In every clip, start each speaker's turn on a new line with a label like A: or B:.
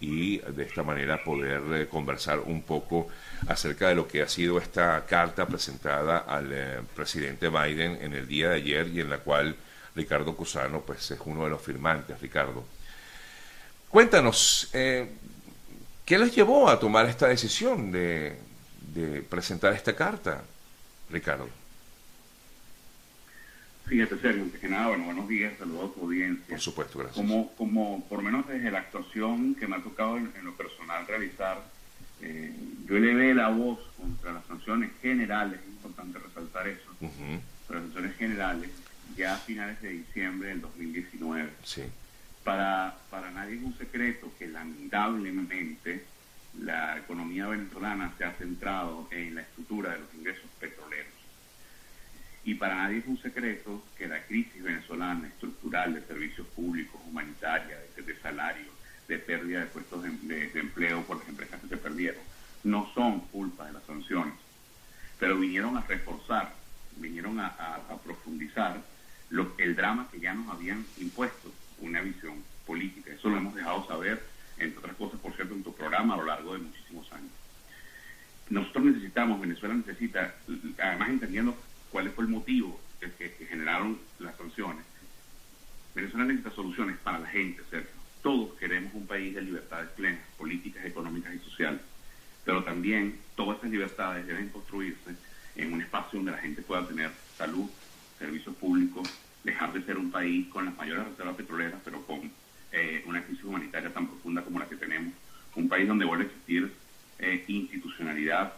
A: y de esta manera poder eh, conversar un poco acerca de lo que ha sido esta carta presentada al eh, presidente Biden en el día de ayer y en la cual Ricardo Cusano pues es uno de los firmantes, Ricardo. Cuéntanos, eh, ¿qué les llevó a tomar esta decisión de, de presentar esta carta, Ricardo?
B: Fíjate, Sergio, antes que nada, bueno, buenos días, saludos a tu audiencia.
A: Por supuesto, gracias.
B: Como, como por lo menos desde la actuación que me ha tocado en, lo personal realizar, eh, yo elevé la voz contra las sanciones generales, es importante resaltar eso, las sanciones generales, ya a finales de diciembre del 2019.
A: Sí.
B: Para, para nadie es un secreto que lamentablemente la economía venezolana se ha centrado en la estructura de los ingresos petroleros y para nadie es un secreto que la crisis venezolana estructural de servicios públicos, humanitaria, de, de de pérdida de puestos de, empleo por las empresas que se perdieron, no son culpa de las sanciones, pero vinieron a reforzar, vinieron a, profundizar lo, el drama que ya nos habían impuesto, una visión política. Eso lo hemos dejado saber, entre otras cosas, por cierto, en tu programa a lo largo de muchísimos años. Nosotros necesitamos, Venezuela necesita, además entendiendo cuál fue el motivo que, generaron las sanciones. Venezuela necesita soluciones para la gente, Sergio. Todos queremos un país de libertades plenas, políticas, económicas y sociales, pero también todas esas libertades deben construirse en un espacio donde la gente pueda tener salud, servicios públicos, dejar de ser un país con las mayores reservas petroleras, pero con eh, una crisis humanitaria tan profunda como la que tenemos, un país donde vuelve a existir eh, institucionalidad,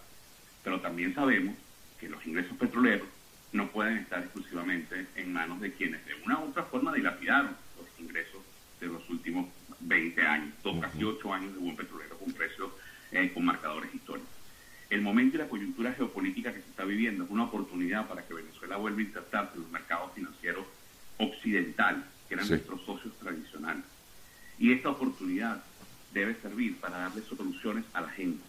B: pero también sabemos que los ingresos petroleros no pueden estar exclusivamente en manos de quienes de una u otra forma dilapidaron los ingresos de los últimos 20 años, dos, casi 8 años de buen petrolero con precios eh, con marcadores históricos. El momento y la coyuntura geopolítica que se está viviendo es una oportunidad para que Venezuela vuelva a insertarse en los mercados financieros occidentales, que eran nuestros socios tradicionales. Y esta oportunidad debe servir para darle soluciones a la gente.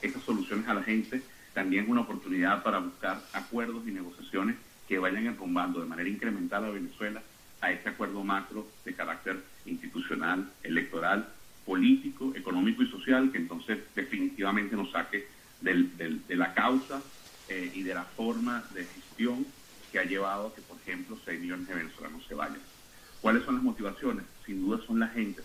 B: Estas soluciones a la gente también una oportunidad para buscar acuerdos y negociaciones que vayan enrumbando de manera incremental a Venezuela a este acuerdo macro de carácter institucional, electoral, político, económico y social, que entonces definitivamente nos saque de la causa eh, y de la forma de gestión que ha llevado a que, por ejemplo, 6 millones de venezolanos se vayan. ¿Cuáles son las motivaciones? Sin duda son la gente,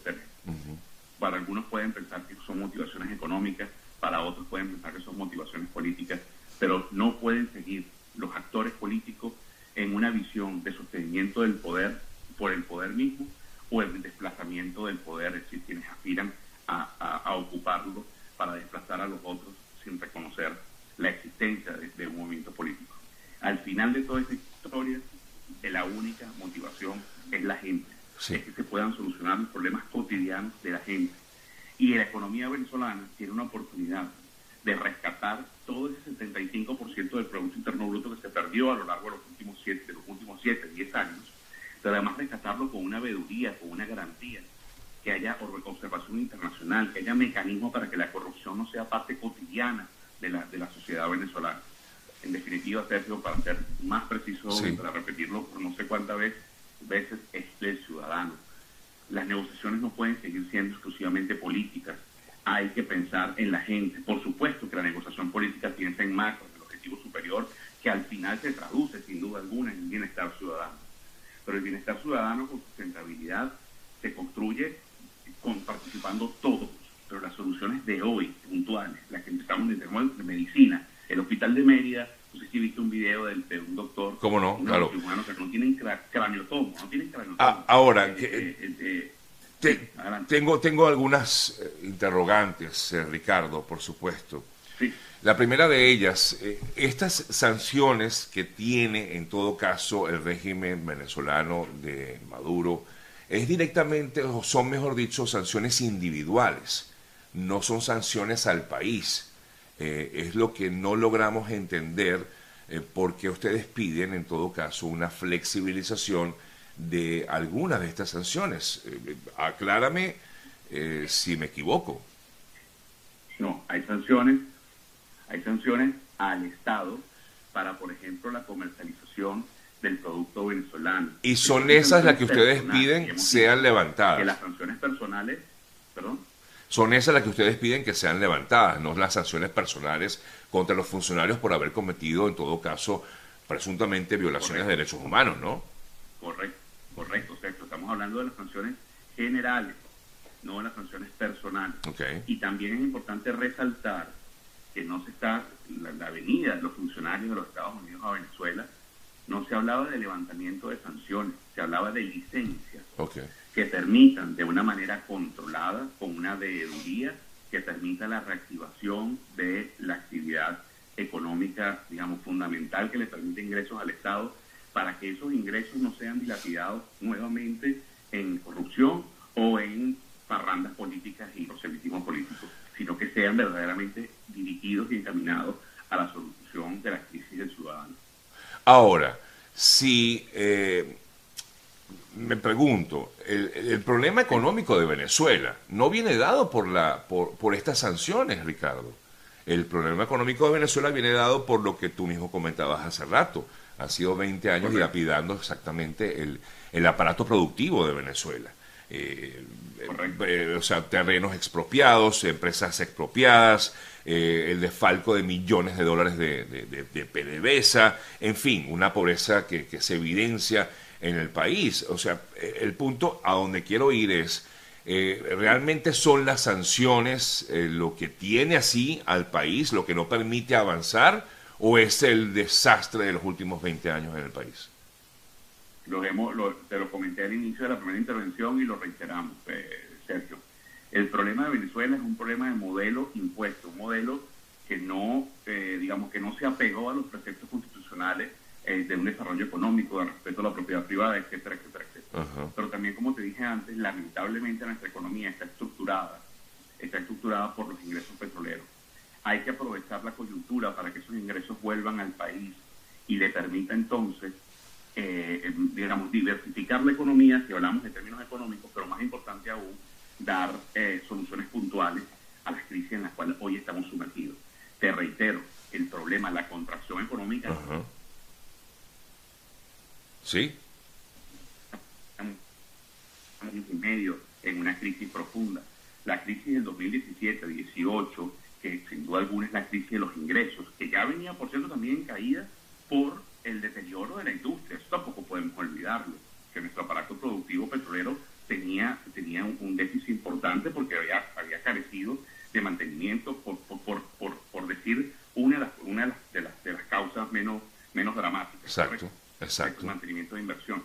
B: Para algunos pueden pensar que son motivaciones económicas, para otros pueden pensar que son motivaciones políticas, pero no pueden seguir los actores políticos en una visión de sostenimiento del poder por el poder mismo o el desplazamiento del poder, es decir, quienes aspiran a, ocuparlo para desplazar a los otros sin reconocer la existencia de, un movimiento político. Al final de toda esta historia, la única motivación es la gente, es que se puedan solucionar los problemas cotidianos de la gente y la economía venezolana tiene una oportunidad de rescatar todo ese 75% del Producto Interno Bruto que se perdió a lo largo de los últimos 7, de los últimos 7, 10 años, pero además rescatarlo con una veeduría, con una garantía, que haya observación internacional, que haya mecanismos para que la corrupción no sea parte cotidiana de la, de la sociedad venezolana. En definitiva, Sergio, para ser más preciso, para repetirlo por no sé cuántas veces, veces es el ciudadano las negociaciones no pueden seguir siendo exclusivamente políticas. Hay que pensar en la gente. Por supuesto que la negociación política piensa en macro, en el objetivo superior, que al final se traduce sin duda alguna en bienestar ciudadano. Pero el bienestar ciudadano con sustentabilidad se construye con, participando todos. Pero las soluciones de hoy, puntuales, las que empezamos desde de medicina, el hospital de Mérida, no sé si viste un video de, un doctor.
A: ¿Cómo no? Claro.
B: que no tienen craneotomo, no tienen craneotomo.
A: Ah, ahora, eh, eh, eh, tengo, tengo algunas interrogantes, Ricardo, por supuesto.
B: Sí.
A: La primera de ellas, estas sanciones que tiene en todo caso el régimen venezolano de Maduro, es directamente, o son mejor dicho, sanciones individuales, no son sanciones al país. Eh, es lo que no logramos entender eh, porque ustedes piden en todo caso una flexibilización de algunas de estas sanciones. Eh, aclárame si me equivoco.
B: No, hay sanciones, hay sanciones al Estado para, por ejemplo, la comercialización del producto venezolano.
A: Y son esas las que ustedes piden sean levantadas.
B: Que las sanciones personales.
A: Son esas las que ustedes piden que sean levantadas, no las sanciones personales contra los funcionarios por haber cometido, en todo caso, presuntamente violaciones de derechos humanos, ¿no?
B: Correcto, correcto, Sergio. Estamos hablando de las sanciones generales, no de las sanciones personales. Y también es importante resaltar que no se está, la, la venida de los funcionarios de los Estados Unidos a Venezuela, no se hablaba de levantamiento de sanciones, se hablaba de licencias que permitan de una manera controlada, con una veeduría, que permita la reactivación de la actividad económica, digamos, fundamental que le permite ingresos al Estado, para que esos ingresos no sean dilapidados nuevamente en corrupción o en parrandas políticas y proselitismo políticos, sino que sean verdaderamente dirigidos y encaminados a la solución de la crisis del ciudadano.
A: Ahora, si eh, me pregunto, el, problema económico de Venezuela no viene dado por, la, por, por estas sanciones, Ricardo. El problema económico de Venezuela viene dado por lo que tú mismo comentabas hace rato. Han sido 20 años dilapidando exactamente el, el aparato productivo de Venezuela. Eh, eh, o sea, terrenos expropiados, empresas expropiadas, eh, el desfalco de millones de dólares de, de, PDVSA, en fin, una pobreza que, se evidencia en el país. O sea, el punto a donde quiero ir es, eh, ¿realmente son las sanciones eh, lo que tiene así al país, lo que no permite avanzar, o es el desastre de los últimos 20 años en el país?
B: Lo hemos, te lo comenté al inicio de la primera intervención y lo reiteramos, Sergio el problema de Venezuela es un problema de modelo impuesto, un modelo que no, eh, digamos, que no se apegó a los preceptos constitucionales eh, de un desarrollo económico, de respeto a la propiedad privada, etcétera, etcétera, etcétera. Pero también, como te dije antes, lamentablemente nuestra economía está estructurada, está estructurada por los ingresos petroleros. Hay que aprovechar la coyuntura para que esos ingresos vuelvan al país y le permita entonces, eh, digamos, diversificar la economía, si hablamos de términos económicos, pero más importante aún, dar eh, soluciones puntuales a las crisis en las cuales hoy estamos sumergidos. Te reitero, el problema, la contracción económica.
A: Sí.
B: En medio, en una crisis profunda. La crisis del 2017-18, que sin duda alguna es la crisis de los ingresos, que ya venía, por cierto, también caída por el deterioro de la industria. Eso tampoco podemos olvidarlo, que nuestro aparato productivo petrolero tenía, tenía un, déficit importante porque había, había carecido de mantenimiento, por, por, por, por decir una, de las, una de, las, de, las, causas menos, menos dramáticas.
A: Exacto, exacto.
B: mantenimiento de inversión.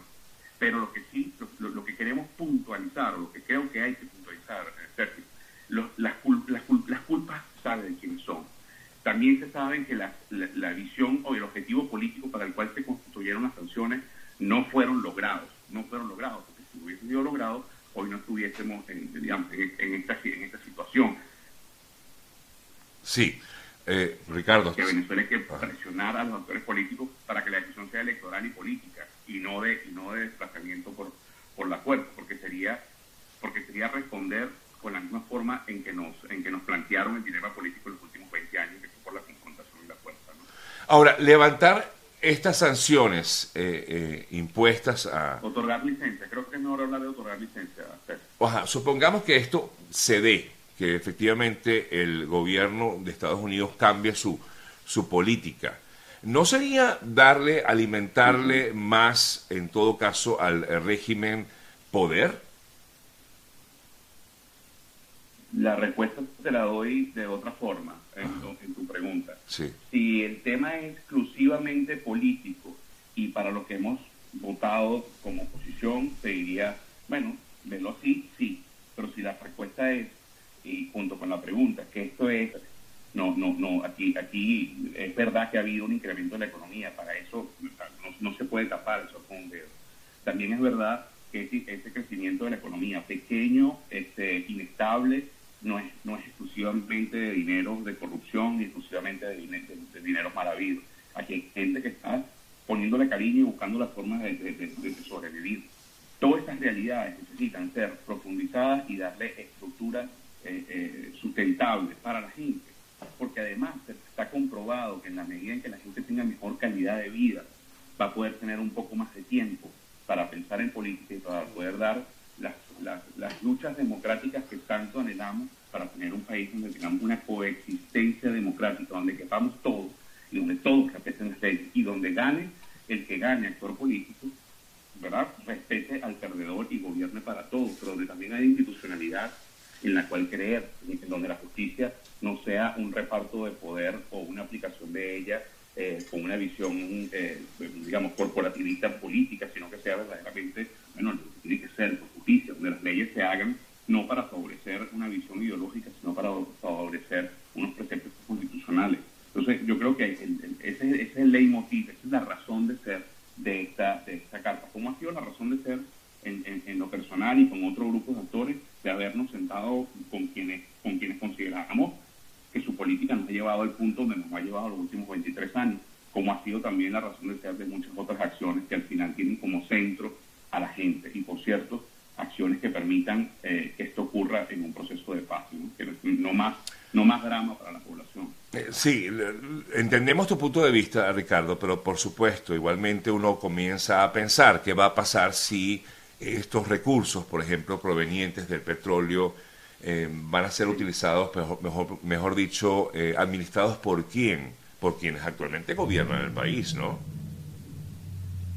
B: Pero lo que sí, lo, lo, que queremos puntualizar, lo que creo que hay que puntualizar, eh, Sergio, las, las, las, culpas saben quiénes son. También se saben que la, la, visión o el objetivo político para el cual se constituyeron las sanciones no fueron logrados, no fueron logrados si hubiese sido logrado, hoy no estuviésemos en, digamos, en, esta, en esta situación.
A: Sí, eh, Ricardo.
B: Que Venezuela hay que presionar a los actores políticos para que la decisión sea electoral y política y no de, y no de desplazamiento por, por la fuerza, porque sería, porque sería responder con la misma forma en que nos, en que nos plantearon el dilema político en los últimos 20 años, que fue por la confrontación y la fuerza.
A: Ahora, levantar estas sanciones eh, eh, impuestas a...
B: Otorgar licencia, creo que es mejor hablar de otorgar licencia.
A: Ojalá, supongamos que esto se dé, que efectivamente el gobierno de Estados Unidos cambie su, su política. ¿No sería darle, alimentarle más, en todo caso, al régimen poder?
B: La respuesta te la doy de otra forma en, tu pregunta. Si el tema es exclusivamente político y para lo que hemos votado como oposición, te diría, bueno, velo así, sí. Pero si la respuesta es, y junto con la pregunta, que esto es, no, no, no, aquí, aquí es verdad que ha habido un incremento de la economía, para eso no, se puede tapar eso con un dedo. También es verdad que ese, ese crecimiento de la economía, pequeño, este, inestable, no es, no es exclusivamente de dinero de corrupción ni exclusivamente de, de, dinero mal habido. Aquí hay gente que está poniéndole cariño y buscando las formas de, sobrevivir. Todas estas realidades necesitan ser profundizadas y darle estructura eh, eh, sustentable para la gente, porque además está comprobado que en la medida en que la gente tenga mejor calidad de vida, va a poder tener un poco más de tiempo para pensar en política y para poder dar las luchas democráticas que tanto anhelamos para tener un país donde tengamos una coexistencia democrática, donde quepamos todos y donde todos respeten las leyes y donde gane el que gane actor político, ¿verdad? Respete al perdedor y gobierne para todos, pero donde también hay institucionalidad en la cual creer, donde la justicia no sea un reparto de poder o una aplicación de ella eh, con una visión, eh, digamos, corporativista política, sino que sea verdaderamente, bueno, tiene que ser justicia, donde las leyes se hagan no para favorecer una visión ideológica, sino para favorecer unos preceptos constitucionales. Entonces, yo creo que ese, es el leitmotiv, esa es la razón de ser de esta, de esta carta. ¿Cómo ha sido la razón de ser en, en, lo personal y con otros grupos de actores de habernos sentado con quienes, con quienes consideramos que su política nos ha llevado al punto donde nos ha llevado los últimos 23 años, como ha sido también la razón de ser de muchas otras acciones que al final tienen como centro a la gente. Y por cierto, acciones que permitan eh, que esto ocurra en un proceso de paz, ¿no? Que no más, no más drama para la población.
A: Eh, sí, entendemos tu punto de vista, Ricardo, pero por supuesto, igualmente uno comienza a pensar qué va a pasar si estos recursos, por ejemplo, provenientes del petróleo, eh, van a ser utilizados, mejor, mejor, dicho, eh, administrados por quién, por quienes actualmente gobiernan el país, ¿no?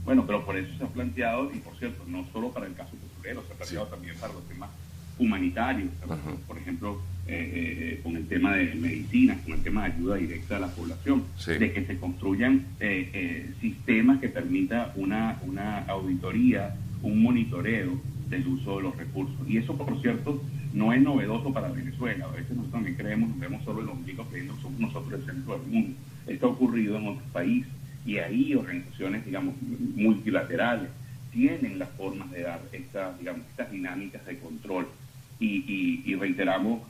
B: Bueno, pero por eso se ha planteado, y por cierto, no solo para el caso petrolero, se ha planteado también para los temas humanitarios, por ejemplo, eh, con el tema de medicina, con el tema de ayuda directa a la población, de que se construyan sistemas que permita una, una auditoría, un monitoreo del uso de los recursos. Y eso, por cierto, no es novedoso para Venezuela. A veces nosotros también creemos, nos vemos solo el ombligo creyendo que somos nosotros el centro del mundo. Esto ha ocurrido en otros países y ahí organizaciones, digamos, multilaterales tienen las formas de dar estas, digamos, estas dinámicas de control. Y, reiteramos,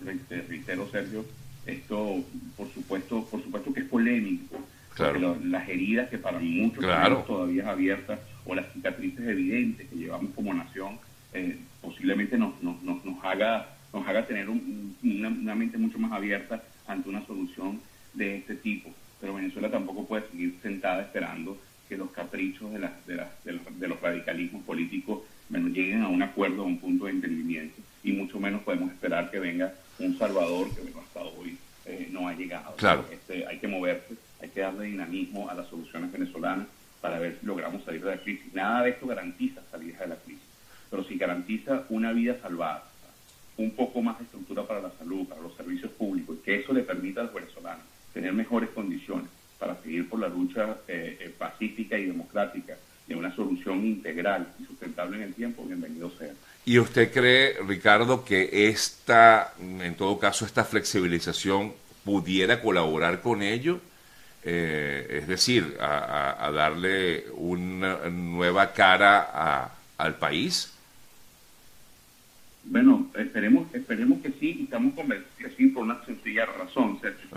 B: reitero Sergio, esto por supuesto, por supuesto que es polémico. Claro. las heridas que para muchos todavía es abiertas o las cicatrices evidentes que llevamos como nación eh, posiblemente nos, nos, nos, haga, nos haga tener una, mente mucho más abierta ante una solución de este tipo. Pero Venezuela tampoco puede seguir sentada esperando que los caprichos de, de, de, los, radicalismos políticos lleguen a un acuerdo, a un punto de entendimiento. Y mucho menos podemos esperar que venga un Salvador que hasta hoy eh, no ha llegado.
A: Claro.
B: Este, hay que moverse, hay que darle dinamismo a las soluciones venezolanas para ver si logramos salir de la crisis. Nada de esto garantiza salir de la crisis pero si garantiza una vida salvada, un poco más de estructura para la salud, para los servicios públicos, y que eso le permita a los venezolanos tener mejores condiciones para seguir por la lucha eh, eh, pacífica y democrática de una solución integral y sustentable en el tiempo, bienvenido sea.
A: ¿Y usted cree, Ricardo, que esta, en todo caso, esta flexibilización pudiera colaborar con ello? Eh, es decir, a, darle una nueva cara al país.
B: Bueno, esperemos, esperemos que sí, y estamos convencidos que sí por una sencilla razón, Sergio.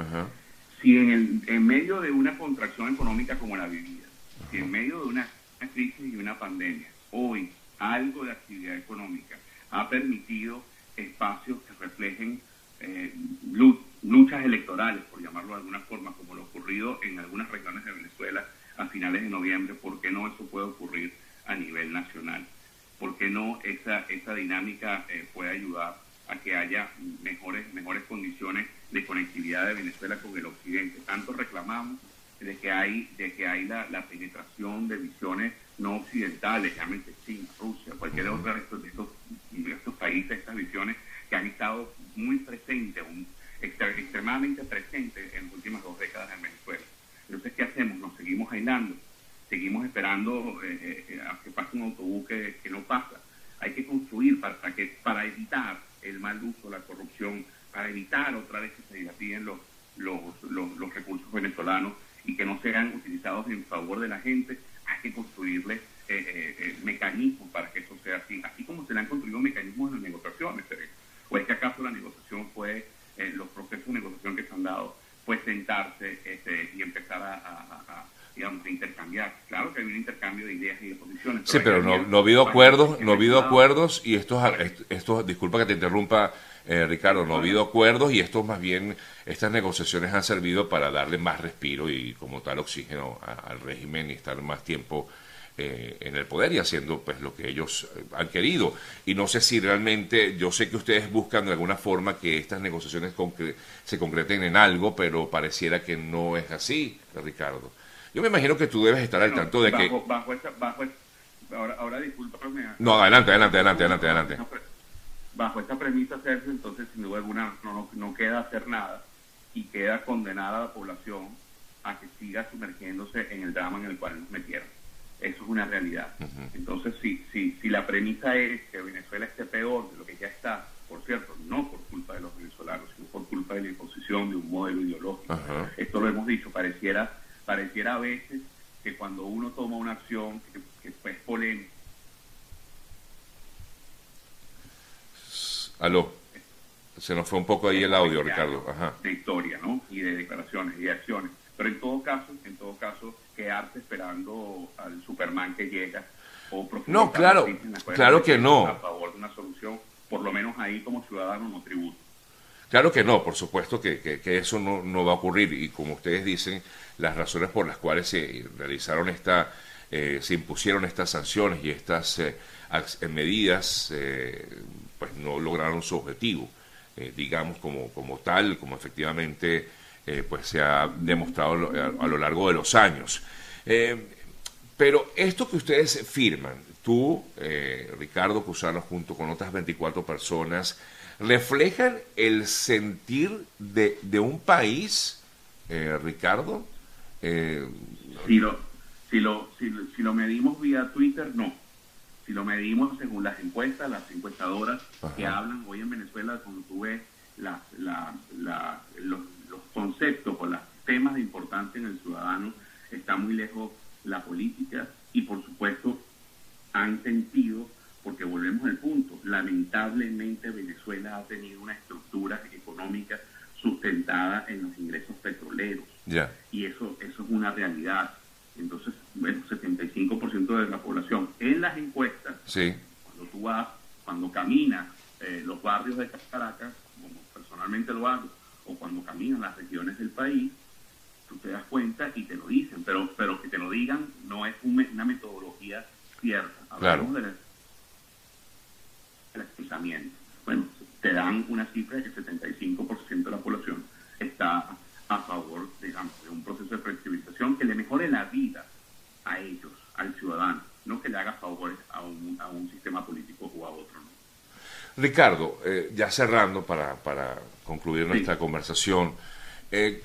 B: Si en, el, en medio de una contracción económica como la vivida, si en medio de una crisis y una pandemia, hoy algo de actividad económica ha permitido espacios que reflejen eh, luchas electorales, por llamarlo de alguna forma, como lo ocurrido en algunas regiones de Venezuela a finales de noviembre, ¿por qué no eso puede ocurrir a nivel nacional? ¿Por qué no esa, esa dinámica eh, puede ayudar a que haya mejores, mejores condiciones de conectividad de Venezuela con el occidente? Tanto reclamamos de que hay, de que hay la, penetración de visiones no occidentales, llámese China, Rusia, cualquier otro de estos, de estos, países, estas visiones que han estado muy presentes, extremadamente presentes en las últimas dos décadas en Venezuela. Entonces, ¿qué hacemos? Nos seguimos aislando seguimos esperando eh, eh, a que pase un autobús que, no pasa. Hay que construir para, que, para evitar el mal uso, la corrupción, para evitar otra vez que se dilapiden los, los, los, recursos venezolanos y que no sean utilizados en favor de la gente. Hay que construirle eh, mecanismos para que eso sea así, así como se le han construido mecanismos en las negociaciones. ¿O es que acaso la negociación fue, los procesos de negociación que se han dado, fue sentarse este, y empezar a digamos, de intercambiar. Claro que hay un intercambio de ideas y de posiciones.
A: sí, pero no, no ha habido acuerdos, no ha habido acuerdos y estos, estos, disculpa que te interrumpa, eh, Ricardo, no ha habido acuerdos y estos más bien, estas negociaciones han servido para darle más respiro y como tal oxígeno al régimen y estar más tiempo eh, en el poder y haciendo pues lo que ellos eh, han querido. Y no sé si realmente, yo sé que ustedes buscan de alguna forma que estas negociaciones se concreten en algo, pero pareciera que no es así, Ricardo. Yo me imagino que tú debes estar al tanto de que...
B: Bajo esta, bajo ahora, ahora discúlpame.
A: No, adelante, adelante, adelante, adelante, adelante.
B: Bajo esta premisa, Sergio, entonces sin duda alguna no, no queda hacer nada y queda condenada a la población a que siga sumergiéndose en el drama en el cual nos metieron. Eso es una realidad. Entonces, si, si, si la premisa es que Venezuela esté peor de lo que ya está, por cierto, no por culpa de los venezolanos, sino por culpa de la imposición de un modelo ideológico. Esto lo hemos dicho, pareciera, pareciera a veces que cuando uno toma una acción que, que es polémica.
A: Aló. Se nos fue un poco ahí el audio, Ricardo. Ajá.
B: De historia, ¿no? Y de declaraciones y de acciones. Pero en todo caso, en todo caso, quedarse esperando al Superman que llega o
A: No, claro, claro que no.
B: A favor de una solución, por lo menos ahí como ciudadano no tributo.
A: Claro que no, por supuesto que, eso no, va a ocurrir y como ustedes dicen, las razones por las cuales se realizaron esta, eh, se impusieron estas sanciones y estas eh, medidas, eh, pues no lograron su objetivo, digamos como, como tal, como efectivamente eh, pues se ha demostrado a, lo largo de los años. Eh, pero esto que ustedes firman, tú, eh, Ricardo Cusano, junto con otras 24 personas, reflejan el sentir de, un país, Ricardo.
B: si, lo, si, lo, si, lo medimos vía Twitter, no. Si lo medimos según las encuestas, las encuestadoras que hablan hoy en Venezuela, cuando tú ves la, la, los conceptos o los temas de importancia en el ciudadano está muy lejos la política y por supuesto han sentido, porque volvemos al punto, lamentablemente Venezuela ha tenido una estructura económica sustentada en los ingresos petroleros. Y eso, eso es una realidad. Entonces, bueno, 75% de la población en las encuestas, cuando tú vas, cuando caminas eh, los barrios de Caracas, como personalmente lo hago, o cuando caminan las regiones del país, tú te das cuenta y te lo dicen, pero, pero que te lo digan no es una metodología cierta. Hablamos del pensamiento. Bueno, te dan una cifra de que el 75% de la población está a favor, digamos, de un proceso de flexibilización que le mejore la vida a ellos, al ciudadano, no que le haga favores a un, a un sistema político o a otro.
A: Ricardo, eh, ya cerrando para, para concluir nuestra conversación, eh,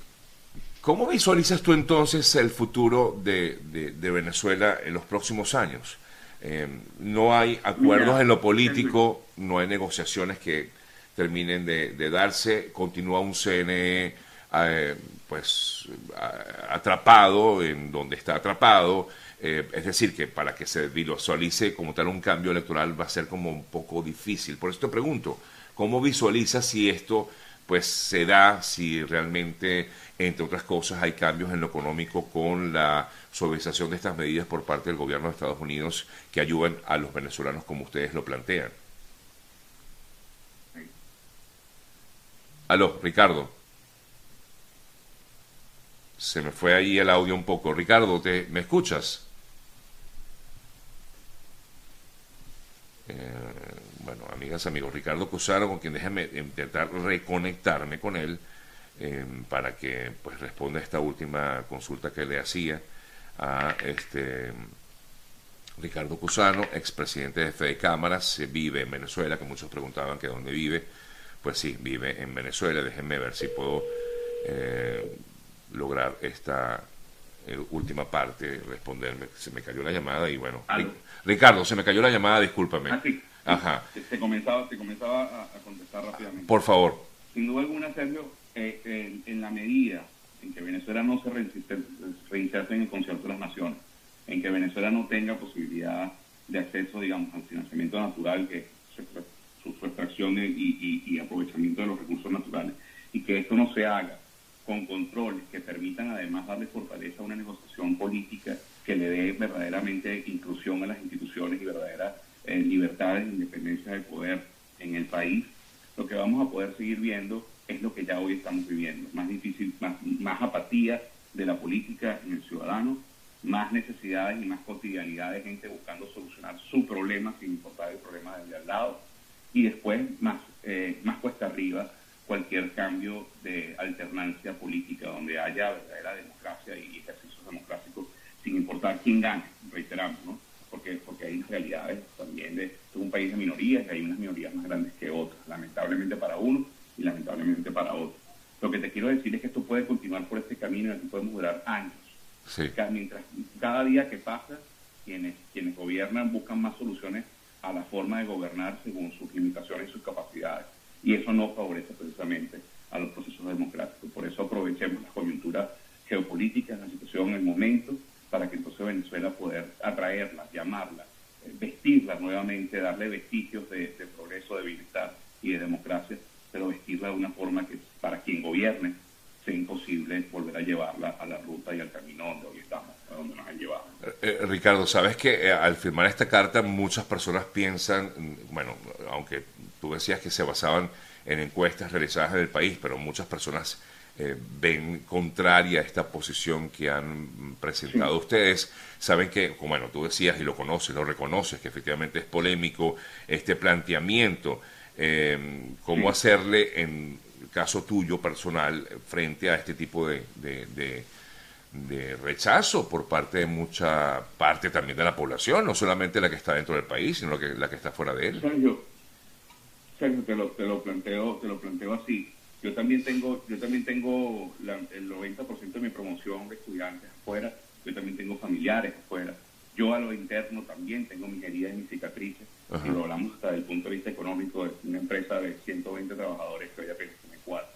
A: ¿cómo visualizas tú entonces el futuro de, de, Venezuela en los próximos años? Eh, no hay acuerdos en lo político, no hay negociaciones que terminen de, darse, continúa un CNE pues atrapado en donde está atrapado, eh, es decir, que para que se visualice como tal un cambio electoral va a ser como un poco difícil. Por eso te pregunto, ¿cómo visualizas si esto pues se da, si realmente, entre otras cosas, hay cambios en lo económico con la suavización de estas medidas por parte del gobierno de Estados Unidos que ayuden a los venezolanos como ustedes lo plantean? Aló, Ricardo. Se me fue ahí el audio un poco. Ricardo, ¿te, ¿me escuchas? Eh, bueno, amigas, amigos, Ricardo Cusaro, con quien déjame intentar reconectarme con él eh, para que pues responda a esta última consulta que le hacía a este Ricardo Cusano, expresidente de Fede Cámaras, vive en Venezuela, que muchos preguntaban que dónde vive. Pues sí, vive en Venezuela. Déjenme ver si puedo eh, lograr esta última parte, responderme. Se me cayó la llamada y bueno. Ricardo, se me cayó la llamada, discúlpame.
B: Ah, Ajá. Comenzaba a, contestar rápidamente.
A: Por favor.
B: Sin duda alguna, Sergio, eh, en, la medida en que Venezuela no se reinserte en el concierto de las naciones, en que Venezuela no tenga posibilidad de acceso, digamos, al financiamiento natural, que su, extracción y, y aprovechamiento de los recursos naturales, y que esto no se haga con controles que permitan además darle fortaleza a una negociación política que le dé verdaderamente inclusión a las instituciones y verdaderas eh, libertades e independencia de poder en el país, lo que vamos a poder seguir viendo es lo que ya hoy estamos viviendo, más difícil, más, más apatía de la política en el ciudadano, más necesidades y más cotidianidad de gente buscando solucionar su problema sin importar el problema del de al lado. Y después, más, eh, más cuesta arriba, cualquier cambio de alternancia política donde haya verdadera democracia y ejercicios democráticos sin importar quién gane, reiteramos, ¿no? Porque, porque hay realidades también de, un país de minorías y hay unas minorías más grandes que otras, lamentablemente para uno y lamentablemente para otro. Lo que te quiero decir es que esto puede continuar por este camino y aquí podemos durar años. Mientras cada día que pasa, quienes, quienes gobiernan buscan más soluciones a la forma de gobernar según sus limitaciones y sus capacidades. Y eso no favorece precisamente a los procesos democráticos. Por eso aprovechemos la coyuntura geopolítica, la situación, el momento, para que entonces Venezuela poder atraerla, llamarla, eh, vestirla nuevamente, darle vestigios de, progreso, de bienestar y de democracia, pero vestirla de una forma que para quien gobierne sea imposible volver a llevarla a la ruta y al camino donde hoy estamos, a donde nos han llevado.
A: Eh, eh, Ricardo, sabes que al firmar esta carta muchas personas piensan, mm, bueno, aunque tú decías que se basaban en encuestas realizadas en el país, pero muchas personas eh, ven contraria a esta posición que han presentado ustedes. Saben que, bueno, tú decías y lo conoces, lo reconoces, que efectivamente es polémico este planteamiento. Eh, ¿Cómo hacerle, en el caso tuyo personal, frente a este tipo de, de, rechazo por parte de mucha parte también de la población, no solamente la que está dentro del país, sino la que, la que está fuera de él?
B: Sergio, Sergio te, lo, te, lo planteo, te lo planteo así yo también tengo, yo también tengo el 90% de mi promoción de estudiantes afuera, yo también tengo familiares afuera. Yo a lo interno también tengo mis heridas y mis cicatrices. Y lo hablamos hasta el punto de vista económico de una empresa de 120 trabajadores que hoy apenas tiene cuatro.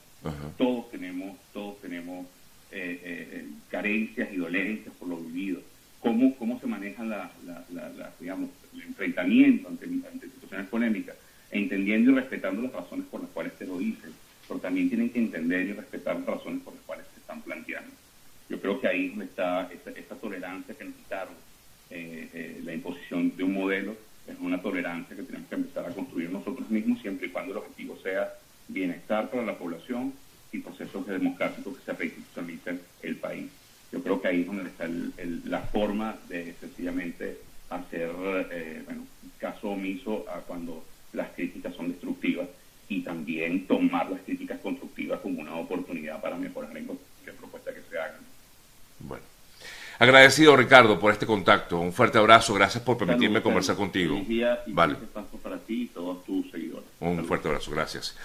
B: Todos tenemos, todos tenemos eh, eh, eh, carencias y dolencias por lo vivido. ¿Cómo, cómo se maneja la, digamos, el enfrentamiento ante, ante situaciones polémicas? entendiendo y respetando las razones por las cuales te lo dicen pero también tienen que entender y respetar las razones por las cuales se están planteando. Yo creo que ahí está esa, tolerancia que necesitaron, eh, eh, la imposición de un modelo, una tolerancia que tenemos que empezar a construir nosotros mismos, siempre y cuando el objetivo sea bienestar para la población y procesos democráticos que se reinstitucionalicen el país. Yo creo que ahí es donde está la forma de sencillamente hacer eh, bueno, caso omiso a cuando las críticas son destructivas y también tomar las críticas constructivas como una oportunidad para mejorar en cualquier propuesta que se haga.
A: Bueno. Agradecido, Ricardo, por este contacto. Un fuerte abrazo. Gracias por permitirme conversar contigo.
B: vale. para ti y todos tus seguidores.
A: Un fuerte abrazo. Gracias.